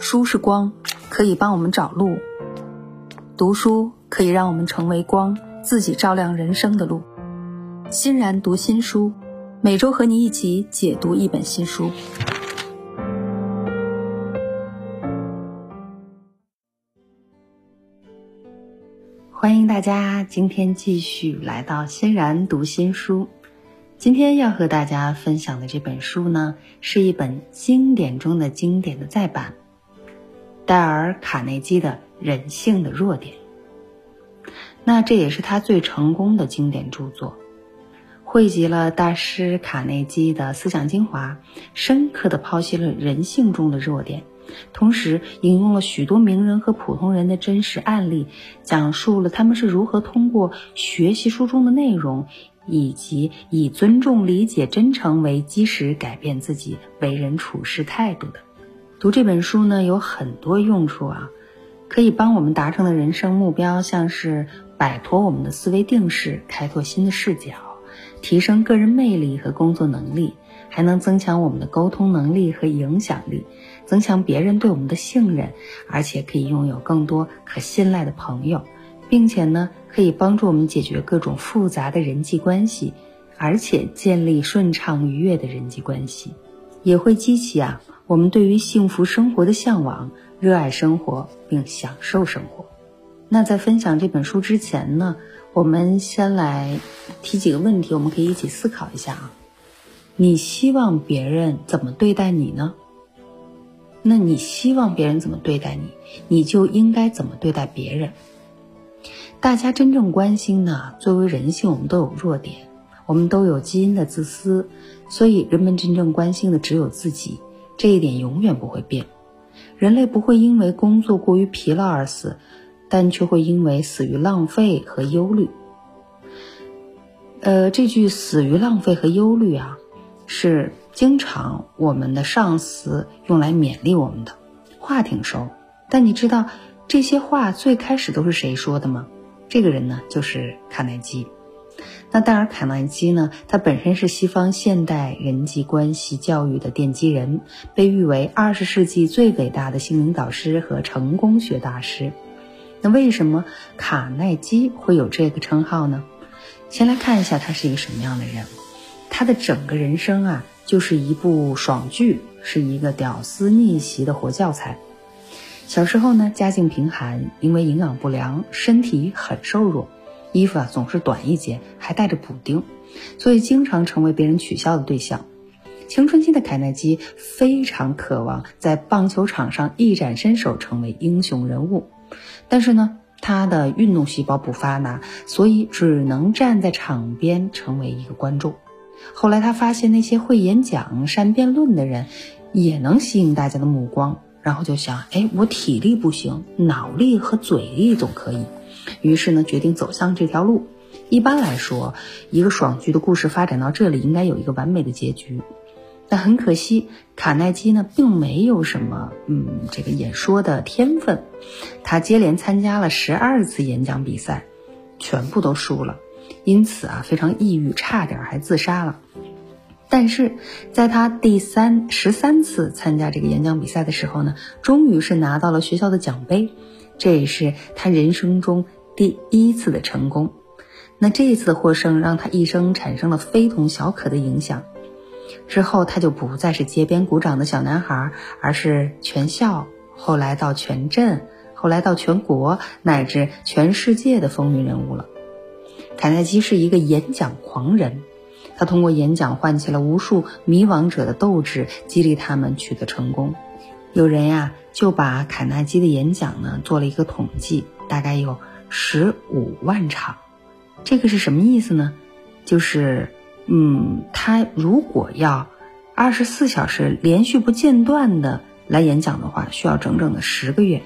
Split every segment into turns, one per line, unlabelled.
书是光，可以帮我们找路；读书可以让我们成为光，自己照亮人生的路。欣然读新书，每周和你一起解读一本新书。欢迎大家今天继续来到欣然读新书。今天要和大家分享的这本书呢，是一本经典中的经典的再版。戴尔·卡内基的《人性的弱点》，那这也是他最成功的经典著作，汇集了大师卡内基的思想精华，深刻的剖析了人性中的弱点，同时引用了许多名人和普通人的真实案例，讲述了他们是如何通过学习书中的内容。以及以尊重、理解、真诚为基石，改变自己为人处事态度的。读这本书呢，有很多用处啊，可以帮我们达成的人生目标，像是摆脱我们的思维定式，开拓新的视角，提升个人魅力和工作能力，还能增强我们的沟通能力和影响力，增强别人对我们的信任，而且可以拥有更多可信赖的朋友。并且呢，可以帮助我们解决各种复杂的人际关系，而且建立顺畅愉悦的人际关系，也会激起啊我们对于幸福生活的向往，热爱生活并享受生活。那在分享这本书之前呢，我们先来提几个问题，我们可以一起思考一下啊。你希望别人怎么对待你呢？那你希望别人怎么对待你，你就应该怎么对待别人。大家真正关心的，作为人性，我们都有弱点，我们都有基因的自私，所以人们真正关心的只有自己，这一点永远不会变。人类不会因为工作过于疲劳而死，但却会因为死于浪费和忧虑。呃，这句“死于浪费和忧虑”啊，是经常我们的上司用来勉励我们的话，挺熟。但你知道这些话最开始都是谁说的吗？这个人呢，就是卡耐基。那戴尔·卡耐基呢，他本身是西方现代人际关系教育的奠基人，被誉为二十世纪最伟大的心灵导师和成功学大师。那为什么卡耐基会有这个称号呢？先来看一下他是一个什么样的人。他的整个人生啊，就是一部爽剧，是一个屌丝逆袭的活教材。小时候呢，家境贫寒，因为营养不良，身体很瘦弱，衣服啊总是短一截，还带着补丁，所以经常成为别人取笑的对象。青春期的凯耐基非常渴望在棒球场上一展身手，成为英雄人物，但是呢，他的运动细胞不发达，所以只能站在场边成为一个观众。后来他发现那些会演讲、善辩论的人，也能吸引大家的目光。然后就想，哎，我体力不行，脑力和嘴力总可以。于是呢，决定走向这条路。一般来说，一个爽剧的故事发展到这里，应该有一个完美的结局。但很可惜，卡耐基呢，并没有什么，嗯，这个演说的天分。他接连参加了十二次演讲比赛，全部都输了，因此啊，非常抑郁，差点还自杀了。但是，在他第三十三次参加这个演讲比赛的时候呢，终于是拿到了学校的奖杯，这也是他人生中第一次的成功。那这一次的获胜让他一生产生了非同小可的影响。之后，他就不再是街边鼓掌的小男孩，而是全校，后来到全镇，后来到全国乃至全世界的风云人物了。凯耐基是一个演讲狂人。他通过演讲唤起了无数迷惘者的斗志，激励他们取得成功。有人呀就把卡耐基的演讲呢做了一个统计，大概有十五万场。这个是什么意思呢？就是，嗯，他如果要二十四小时连续不间断的来演讲的话，需要整整的十个月。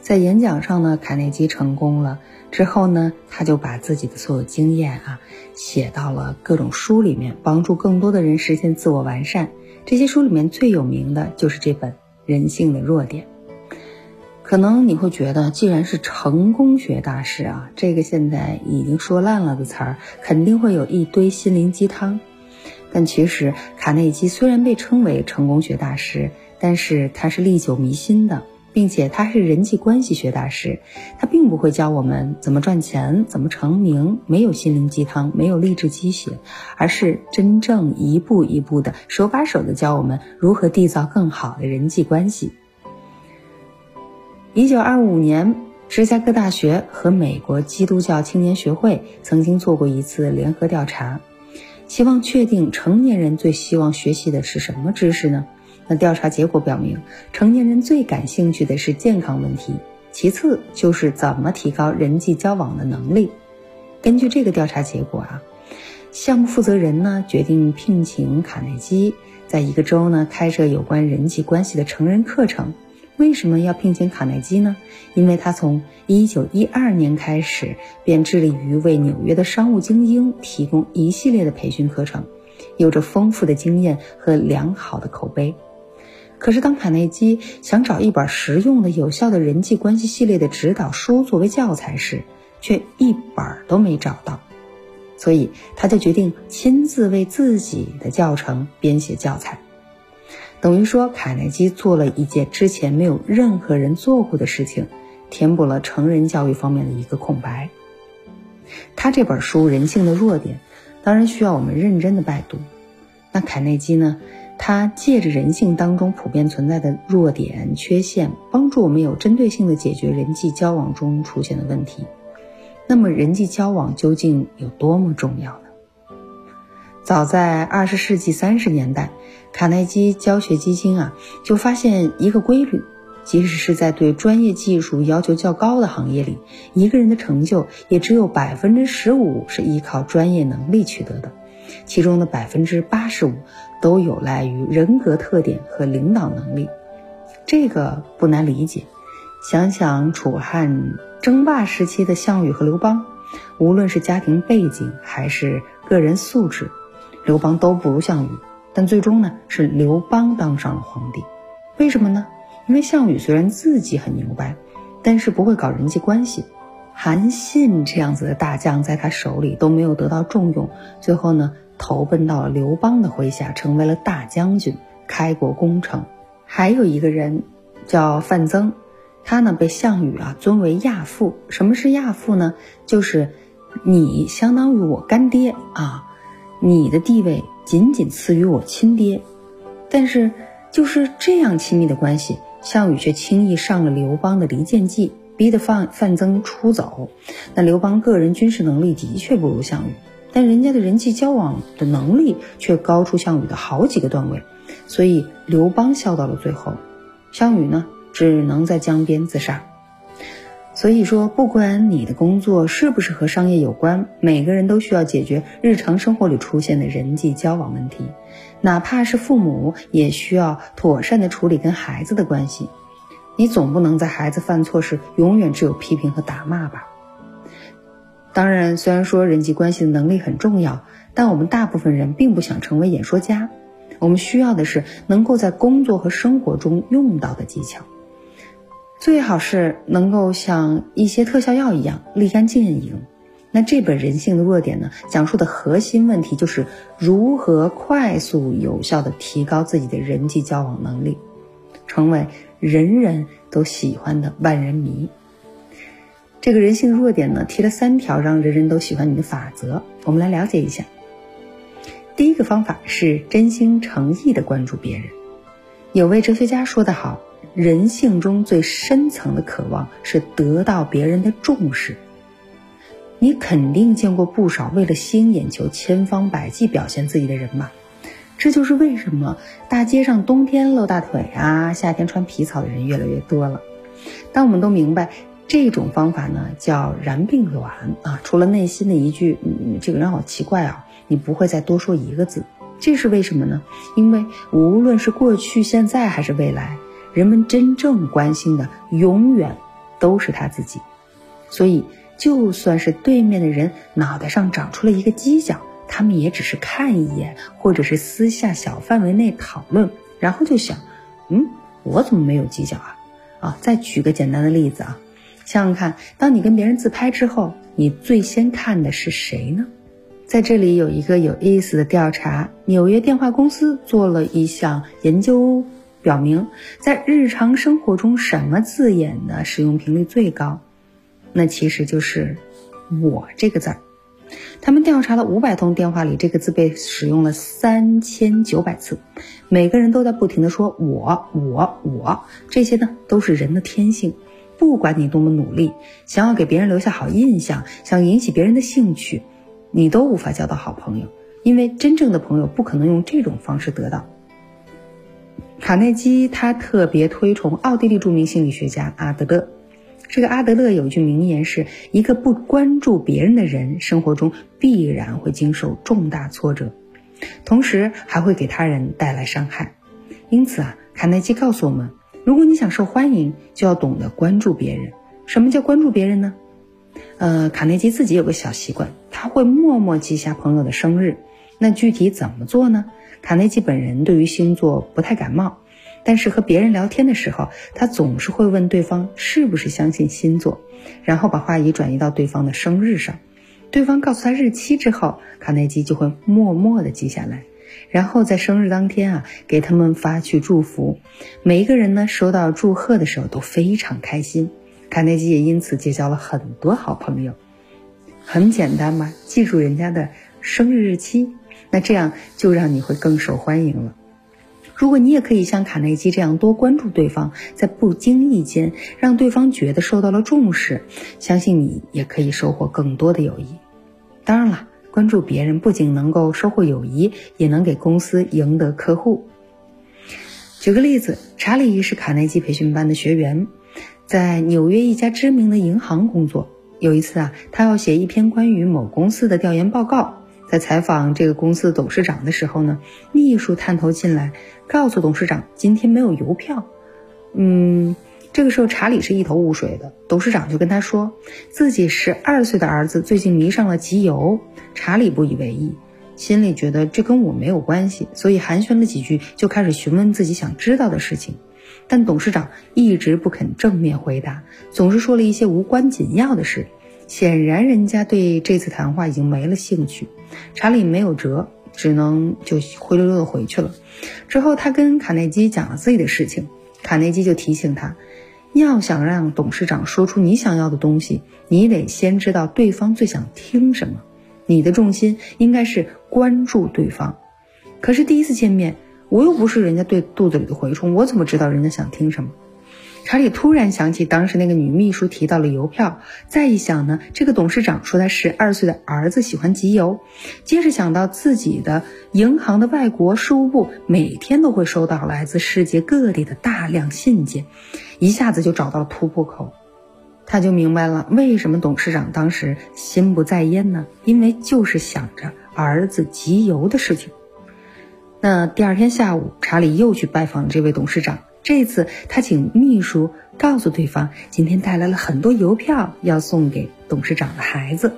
在演讲上呢，卡内基成功了。之后呢，他就把自己的所有经验啊写到了各种书里面，帮助更多的人实现自我完善。这些书里面最有名的就是这本《人性的弱点》。可能你会觉得，既然是成功学大师啊，这个现在已经说烂了的词儿，肯定会有一堆心灵鸡汤。但其实，卡内基虽然被称为成功学大师，但是他是历久弥新的，并且他是人际关系学大师，他并不会教我们怎么赚钱、怎么成名，没有心灵鸡汤，没有励志鸡血，而是真正一步一步的、手把手的教我们如何缔造更好的人际关系。一九二五年，芝加哥大学和美国基督教青年学会曾经做过一次联合调查，希望确定成年人最希望学习的是什么知识呢？那调查结果表明，成年人最感兴趣的是健康问题，其次就是怎么提高人际交往的能力。根据这个调查结果啊，项目负责人呢决定聘请卡耐基，在一个州呢开设有关人际关系的成人课程。为什么要聘请卡耐基呢？因为他从一九一二年开始便致力于为纽约的商务精英提供一系列的培训课程，有着丰富的经验和良好的口碑。可是，当卡耐基想找一本实用的、有效的人际关系系列的指导书作为教材时，却一本都没找到。所以，他就决定亲自为自己的教程编写教材。等于说，卡耐基做了一件之前没有任何人做过的事情，填补了成人教育方面的一个空白。他这本书《人性的弱点》，当然需要我们认真的拜读。那卡耐基呢？他借着人性当中普遍存在的弱点、缺陷，帮助我们有针对性的解决人际交往中出现的问题。那么，人际交往究竟有多么重要呢？早在二十世纪三十年代。卡耐基教学基金啊，就发现一个规律：即使是在对专业技术要求较高的行业里，一个人的成就也只有百分之十五是依靠专业能力取得的，其中的百分之八十五都有赖于人格特点和领导能力。这个不难理解，想想楚汉争霸时期的项羽和刘邦，无论是家庭背景还是个人素质，刘邦都不如项羽。但最终呢，是刘邦当上了皇帝，为什么呢？因为项羽虽然自己很牛掰，但是不会搞人际关系。韩信这样子的大将在他手里都没有得到重用，最后呢，投奔到了刘邦的麾下，成为了大将军，开国功臣。还有一个人叫范增，他呢被项羽啊尊为亚父。什么是亚父呢？就是你相当于我干爹啊，你的地位。仅仅次于我亲爹，但是就是这样亲密的关系，项羽却轻易上了刘邦的离间计，逼得范范增出走。那刘邦个人军事能力的确不如项羽，但人家的人际交往的能力却高出项羽的好几个段位，所以刘邦笑到了最后，项羽呢只能在江边自杀。所以说，不管你的工作是不是和商业有关，每个人都需要解决日常生活里出现的人际交往问题，哪怕是父母，也需要妥善的处理跟孩子的关系。你总不能在孩子犯错时永远只有批评和打骂吧？当然，虽然说人际关系的能力很重要，但我们大部分人并不想成为演说家，我们需要的是能够在工作和生活中用到的技巧。最好是能够像一些特效药一样立竿见影。那这本《人性的弱点》呢，讲述的核心问题就是如何快速有效地提高自己的人际交往能力，成为人人都喜欢的万人迷。这个人性的弱点呢，提了三条让人人都喜欢你的法则，我们来了解一下。第一个方法是真心诚意地关注别人。有位哲学家说得好。人性中最深层的渴望是得到别人的重视。你肯定见过不少为了吸引眼球千方百计表现自己的人吧？这就是为什么大街上冬天露大腿啊，夏天穿皮草的人越来越多了。但我们都明白，这种方法呢叫燃并卵啊。除了内心的一句“嗯，这个人好奇怪啊”，你不会再多说一个字。这是为什么呢？因为无论是过去、现在还是未来。人们真正关心的永远都是他自己，所以就算是对面的人脑袋上长出了一个犄角，他们也只是看一眼，或者是私下小范围内讨论，然后就想，嗯，我怎么没有犄角啊？啊，再举个简单的例子啊，想想看，当你跟别人自拍之后，你最先看的是谁呢？在这里有一个有意思的调查，纽约电话公司做了一项研究。表明，在日常生活中什么字眼的使用频率最高？那其实就是“我”这个字儿。他们调查了五百通电话里，这个字被使用了三千九百次，每个人都在不停的说“我我我”，这些呢都是人的天性。不管你多么努力，想要给别人留下好印象，想引起别人的兴趣，你都无法交到好朋友，因为真正的朋友不可能用这种方式得到。卡内基他特别推崇奥地利著名心理学家阿德勒。这个阿德勒有一句名言是：“一个不关注别人的人，生活中必然会经受重大挫折，同时还会给他人带来伤害。”因此啊，卡耐基告诉我们，如果你想受欢迎，就要懂得关注别人。什么叫关注别人呢？呃，卡内基自己有个小习惯，他会默默记下朋友的生日。那具体怎么做呢？卡内基本人对于星座不太感冒。但是和别人聊天的时候，他总是会问对方是不是相信星座，然后把话题转移到对方的生日上。对方告诉他日期之后，卡内基就会默默地记下来，然后在生日当天啊，给他们发去祝福。每一个人呢，收到祝贺的时候都非常开心。卡内基也因此结交了很多好朋友。很简单嘛，记住人家的生日日期，那这样就让你会更受欢迎了。如果你也可以像卡内基这样多关注对方，在不经意间让对方觉得受到了重视，相信你也可以收获更多的友谊。当然了，关注别人不仅能够收获友谊，也能给公司赢得客户。举个例子，查理是卡内基培训班的学员，在纽约一家知名的银行工作。有一次啊，他要写一篇关于某公司的调研报告。在采访这个公司董事长的时候呢，秘书探头进来，告诉董事长今天没有邮票。嗯，这个时候查理是一头雾水的。董事长就跟他说，自己十二岁的儿子最近迷上了集邮。查理不以为意，心里觉得这跟我没有关系，所以寒暄了几句，就开始询问自己想知道的事情。但董事长一直不肯正面回答，总是说了一些无关紧要的事。显然，人家对这次谈话已经没了兴趣。查理没有辙，只能就灰溜溜的回去了。之后，他跟卡内基讲了自己的事情，卡内基就提醒他，要想让董事长说出你想要的东西，你得先知道对方最想听什么。你的重心应该是关注对方。可是第一次见面，我又不是人家对肚子里的蛔虫，我怎么知道人家想听什么？查理突然想起当时那个女秘书提到了邮票，再一想呢，这个董事长说他十二岁的儿子喜欢集邮，接着想到自己的银行的外国事务部每天都会收到来自世界各地的大量信件，一下子就找到了突破口，他就明白了为什么董事长当时心不在焉呢？因为就是想着儿子集邮的事情。那第二天下午，查理又去拜访这位董事长。这次他请秘书告诉对方，今天带来了很多邮票要送给董事长的孩子。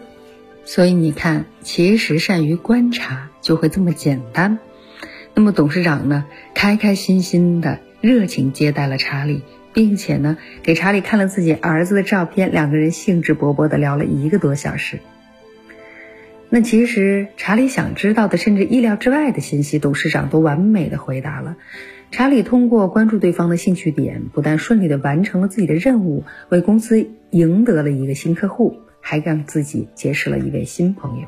所以你看，其实善于观察就会这么简单。那么董事长呢，开开心心的热情接待了查理，并且呢，给查理看了自己儿子的照片，两个人兴致勃勃的聊了一个多小时。那其实查理想知道的，甚至意料之外的信息，董事长都完美的回答了。查理通过关注对方的兴趣点，不但顺利的完成了自己的任务，为公司赢得了一个新客户，还让自己结识了一位新朋友。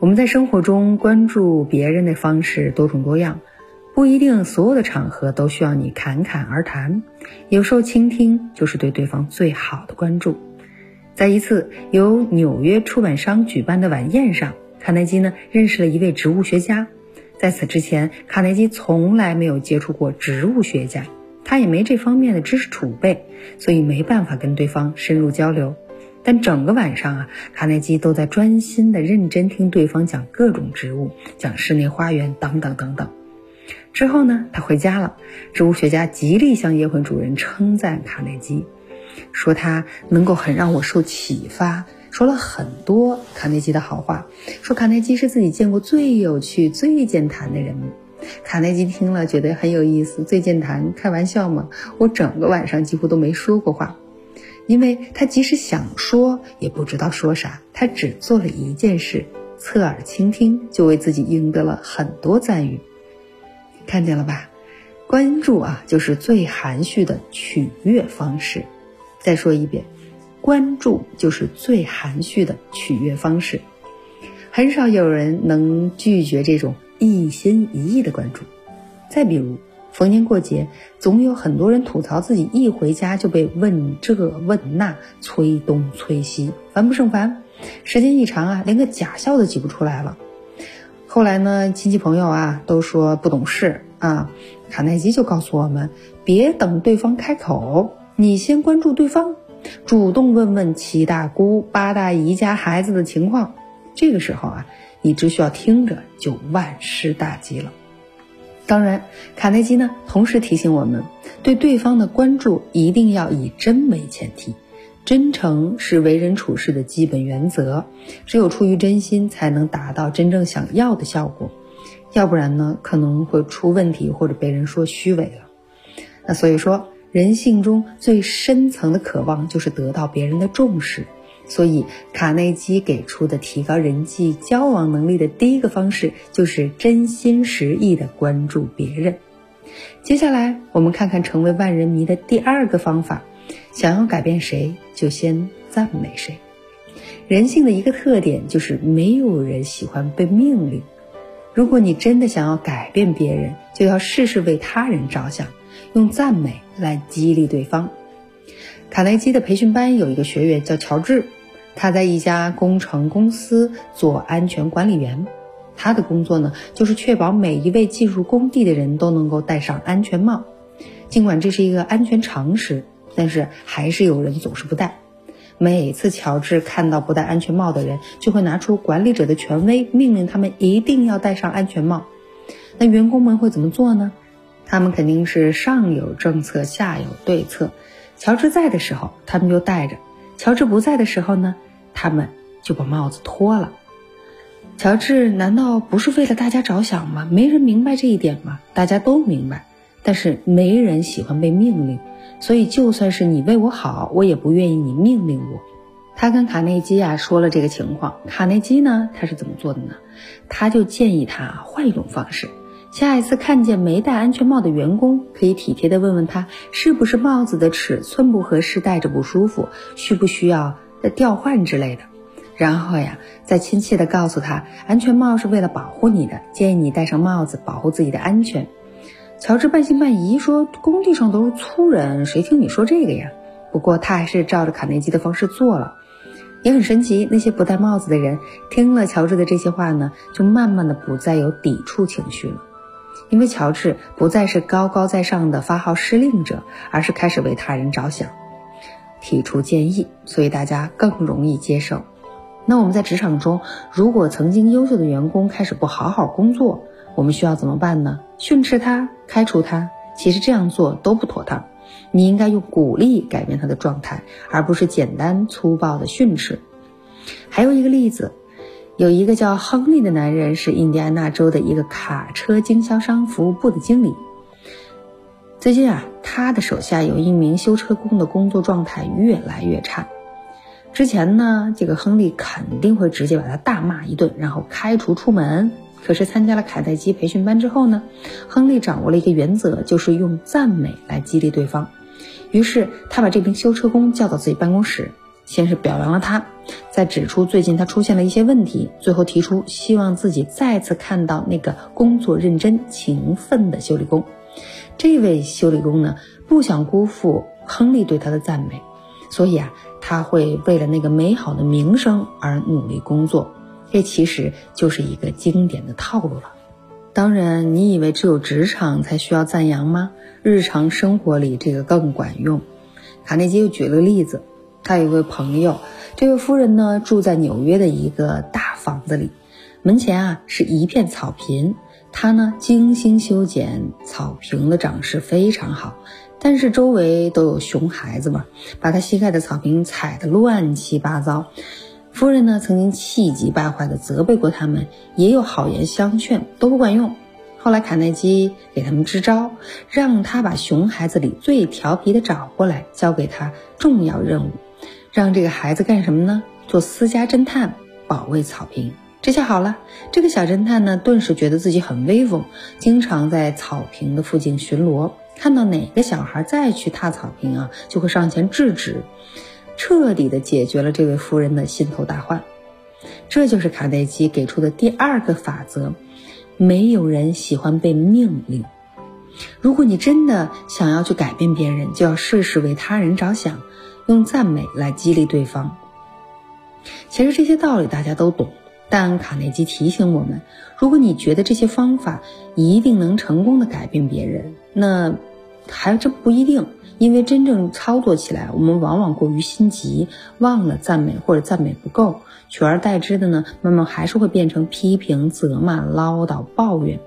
我们在生活中关注别人的方式多种多样，不一定所有的场合都需要你侃侃而谈，有时候倾听就是对对方最好的关注。在一次由纽约出版商举办的晚宴上，卡耐基呢认识了一位植物学家。在此之前，卡耐基从来没有接触过植物学家，他也没这方面的知识储备，所以没办法跟对方深入交流。但整个晚上啊，卡耐基都在专心的认真听对方讲各种植物，讲室内花园等等等等。之后呢，他回家了。植物学家极力向叶魂主人称赞卡耐基，说他能够很让我受启发。说了很多卡内基的好话，说卡内基是自己见过最有趣、最健谈的人。卡内基听了觉得很有意思，最健谈，开玩笑嘛！我整个晚上几乎都没说过话，因为他即使想说，也不知道说啥。他只做了一件事，侧耳倾听，就为自己赢得了很多赞誉。看见了吧？关注啊，就是最含蓄的取悦方式。再说一遍，关注就是最含蓄的取悦方式。很少有人能拒绝这种一心一意的关注。再比如，逢年过节，总有很多人吐槽自己一回家就被问这问那，催东催西，烦不胜烦。时间一长啊，连个假笑都挤不出来了。后来呢，亲戚朋友啊都说不懂事啊，卡耐基就告诉我们：别等对方开口，你先关注对方，主动问问七大姑八大姨家孩子的情况。这个时候啊，你只需要听着就万事大吉了。当然，卡耐基呢同时提醒我们，对对方的关注一定要以真为前提。真诚是为人处事的基本原则，只有出于真心，才能达到真正想要的效果。要不然呢，可能会出问题，或者被人说虚伪了。那所以说，人性中最深层的渴望就是得到别人的重视。所以，卡内基给出的提高人际交往能力的第一个方式，就是真心实意的关注别人。接下来，我们看看成为万人迷的第二个方法。想要改变谁，就先赞美谁。人性的一个特点就是没有人喜欢被命令。如果你真的想要改变别人，就要事事为他人着想，用赞美来激励对方。卡耐基的培训班有一个学员叫乔治，他在一家工程公司做安全管理员。他的工作呢，就是确保每一位进入工地的人都能够戴上安全帽，尽管这是一个安全常识。但是还是有人总是不戴。每次乔治看到不戴安全帽的人，就会拿出管理者的权威，命令他们一定要戴上安全帽。那员工们会怎么做呢？他们肯定是上有政策，下有对策。乔治在的时候，他们就戴着；乔治不在的时候呢，他们就把帽子脱了。乔治难道不是为了大家着想吗？没人明白这一点吗？大家都明白，但是没人喜欢被命令。所以，就算是你为我好，我也不愿意你命令我。他跟卡内基啊说了这个情况，卡内基呢，他是怎么做的呢？他就建议他换一种方式，下一次看见没戴安全帽的员工，可以体贴的问问他是不是帽子的尺寸不合适，戴着不舒服，需不需要调换之类的。然后呀，再亲切的告诉他，安全帽是为了保护你的，建议你戴上帽子，保护自己的安全。乔治半信半疑说：“工地上都是粗人，谁听你说这个呀？”不过他还是照着卡内基的方式做了，也很神奇。那些不戴帽子的人听了乔治的这些话呢，就慢慢的不再有抵触情绪了，因为乔治不再是高高在上的发号施令者，而是开始为他人着想，提出建议，所以大家更容易接受。那我们在职场中，如果曾经优秀的员工开始不好好工作，我们需要怎么办呢？训斥他，开除他？其实这样做都不妥当。你应该用鼓励改变他的状态，而不是简单粗暴的训斥。还有一个例子，有一个叫亨利的男人，是印第安纳州的一个卡车经销商服务部的经理。最近啊，他的手下有一名修车工的工作状态越来越差。之前呢，这个亨利肯定会直接把他大骂一顿，然后开除出门。可是参加了卡耐基培训班之后呢，亨利掌握了一个原则，就是用赞美来激励对方。于是他把这名修车工叫到自己办公室，先是表扬了他，再指出最近他出现了一些问题，最后提出希望自己再次看到那个工作认真、勤奋的修理工。这位修理工呢，不想辜负亨利对他的赞美，所以啊，他会为了那个美好的名声而努力工作。这其实就是一个经典的套路了。当然，你以为只有职场才需要赞扬吗？日常生活里这个更管用。卡内基又举了个例子，他有位朋友，这位夫人呢住在纽约的一个大房子里，门前啊是一片草坪，他呢精心修剪草坪的长势非常好，但是周围都有熊孩子嘛，把他膝盖的草坪踩得乱七八糟。夫人呢，曾经气急败坏地责备过他们，也有好言相劝，都不管用。后来卡耐基给他们支招，让他把熊孩子里最调皮的找过来，交给他重要任务，让这个孩子干什么呢？做私家侦探，保卫草坪。这下好了，这个小侦探呢，顿时觉得自己很威风，经常在草坪的附近巡逻，看到哪个小孩再去踏草坪啊，就会上前制止，彻底的解决了这位夫人的心头大患。这就是卡内基给出的第二个法则：没有人喜欢被命令。如果你真的想要去改变别人，就要事事为他人着想，用赞美来激励对方。其实这些道理大家都懂。但卡内基提醒我们，如果你觉得这些方法一定能成功的改变别人，那还真不一定。因为真正操作起来，我们往往过于心急，忘了赞美或者赞美不够，取而代之的呢，慢慢还是会变成批评、责骂、唠叨、抱怨。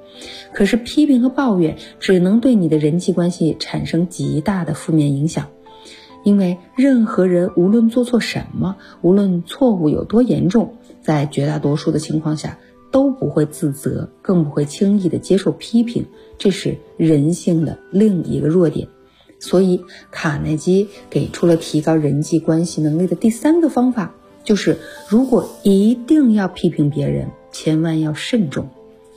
可是批评和抱怨只能对你的人际关系产生极大的负面影响。因为任何人无论做错什么，无论错误有多严重，在绝大多数的情况下都不会自责，更不会轻易的接受批评，这是人性的另一个弱点。所以，卡耐基给出了提高人际关系能力的第三个方法，就是如果一定要批评别人，千万要慎重。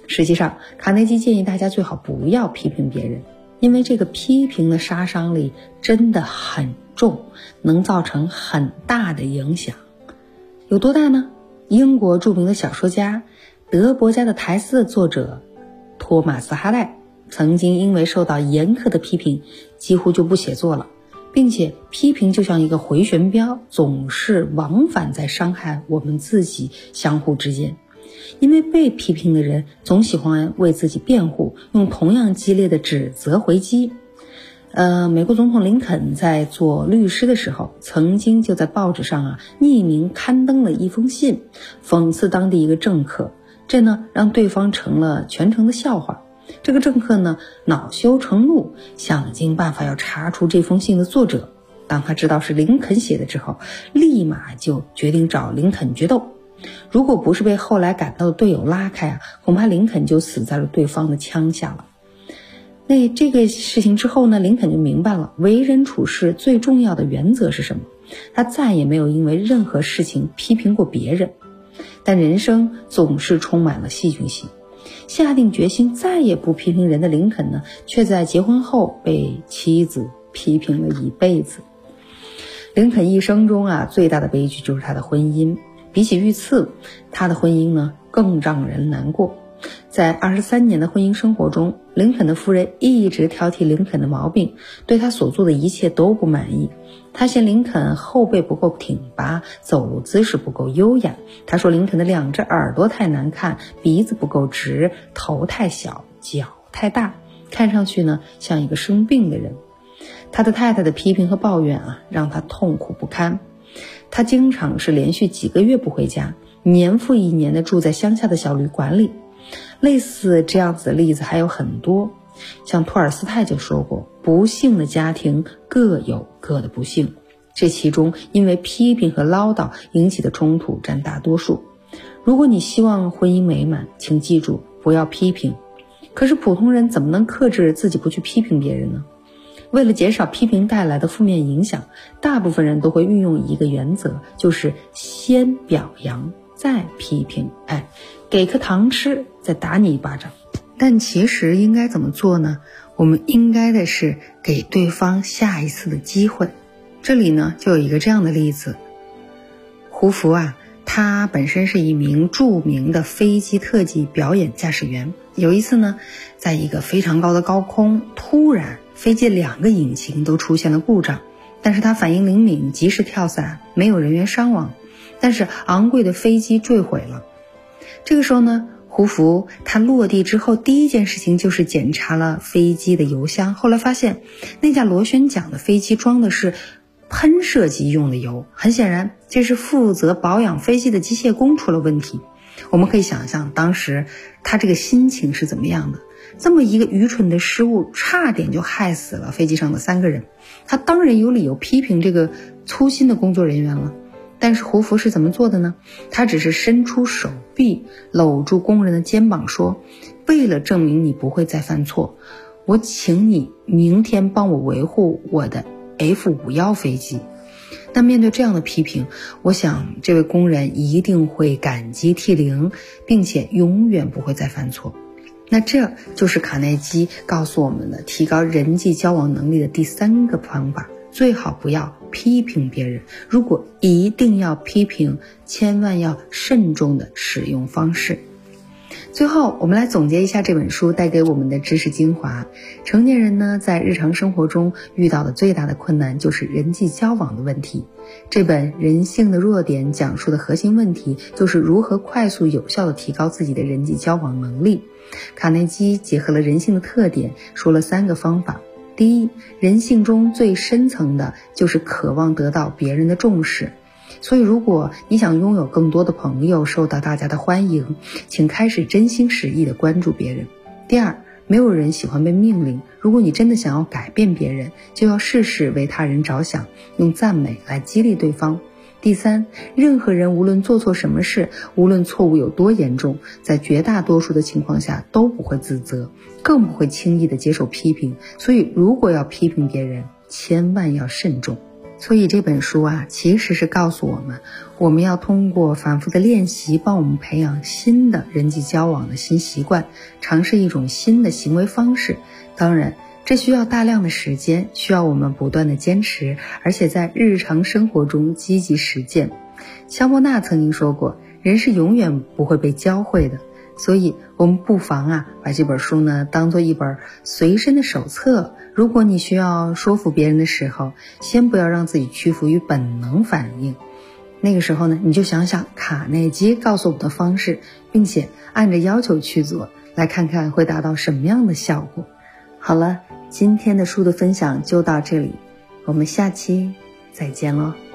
实际上，卡耐基建议大家最好不要批评别人，因为这个批评的杀伤力真的很。重能造成很大的影响，有多大呢？英国著名的小说家《德伯家的苔丝》的作者托马斯·哈代曾经因为受到严苛的批评，几乎就不写作了，并且批评就像一个回旋镖，总是往返在伤害我们自己相互之间。因为被批评的人总喜欢为自己辩护，用同样激烈的指责回击。呃，美国总统林肯在做律师的时候，曾经就在报纸上啊匿名刊登了一封信，讽刺当地一个政客，这呢让对方成了全城的笑话。这个政客呢恼羞成怒，想尽办法要查出这封信的作者。当他知道是林肯写的之后，立马就决定找林肯决斗。如果不是被后来赶到的队友拉开啊，恐怕林肯就死在了对方的枪下了。那这个事情之后呢，林肯就明白了为人处事最重要的原则是什么。他再也没有因为任何事情批评过别人，但人生总是充满了戏剧性。下定决心再也不批评人的林肯呢，却在结婚后被妻子批评了一辈子。林肯一生中啊，最大的悲剧就是他的婚姻。比起遇刺，他的婚姻呢更让人难过。在二十三年的婚姻生活中，林肯的夫人一直挑剔林肯的毛病，对他所做的一切都不满意。他嫌林肯后背不够挺拔，走路姿势不够优雅。他说林肯的两只耳朵太难看，鼻子不够直，头太小，脚太大，看上去呢像一个生病的人。他的太太的批评和抱怨啊，让他痛苦不堪。他经常是连续几个月不回家，年复一年的住在乡下的小旅馆里。类似这样子的例子还有很多，像托尔斯泰就说过：“不幸的家庭各有各的不幸。”这其中因为批评和唠叨引起的冲突占大多数。如果你希望婚姻美满，请记住不要批评。可是普通人怎么能克制自己不去批评别人呢？为了减少批评带来的负面影响，大部分人都会运用一个原则，就是先表扬再批评。哎。给颗糖吃，再打你一巴掌。但其实应该怎么做呢？我们应该的是给对方下一次的机会。这里呢，就有一个这样的例子：胡福啊，他本身是一名著名的飞机特技表演驾驶员。有一次呢，在一个非常高的高空，突然飞机两个引擎都出现了故障，但是他反应灵敏，及时跳伞，没有人员伤亡。但是昂贵的飞机坠毁了。这个时候呢，胡福他落地之后，第一件事情就是检查了飞机的油箱。后来发现，那架螺旋桨的飞机装的是喷射机用的油。很显然，这是负责保养飞机的机械工出了问题。我们可以想象，当时他这个心情是怎么样的？这么一个愚蠢的失误，差点就害死了飞机上的三个人。他当然有理由批评这个粗心的工作人员了。但是胡佛是怎么做的呢？他只是伸出手臂搂住工人的肩膀说：“为了证明你不会再犯错，我请你明天帮我维护我的 F 五幺飞机。”那面对这样的批评，我想这位工人一定会感激涕零，并且永远不会再犯错。那这就是卡耐基告诉我们的提高人际交往能力的第三个方法：最好不要批评别人。如果一定要批评，千万要慎重的使用方式。最后，我们来总结一下这本书带给我们的知识精华。成年人呢，在日常生活中遇到的最大的困难就是人际交往的问题。这本《人性的弱点》讲述的核心问题就是如何快速有效地提高自己的人际交往能力。卡内基结合了人性的特点，说了三个方法。第一，人性中最深层的就是渴望得到别人的重视。所以，如果你想拥有更多的朋友，受到大家的欢迎，请开始真心实意的关注别人。第二，没有人喜欢被命令。如果你真的想要改变别人，就要事事为他人着想，用赞美来激励对方。第三，任何人无论做错什么事，无论错误有多严重，在绝大多数的情况下都不会自责，更不会轻易的接受批评。所以，如果要批评别人，千万要慎重。所以这本书啊，其实是告诉我们，我们要通过反复的练习，帮我们培养新的人际交往的新习惯，尝试一种新的行为方式。当然，这需要大量的时间，需要我们不断的坚持，而且在日常生活中积极实践。肖伯纳曾经说过，人是永远不会被教会的。所以，我们不妨啊，把这本书呢当做一本随身的手册。如果你需要说服别人的时候，先不要让自己屈服于本能反应。那个时候呢，你就想想卡内基告诉我们的方式，并且按着要求去做，来看看会达到什么样的效果。好了，今天的书的分享就到这里，我们下期再见喽。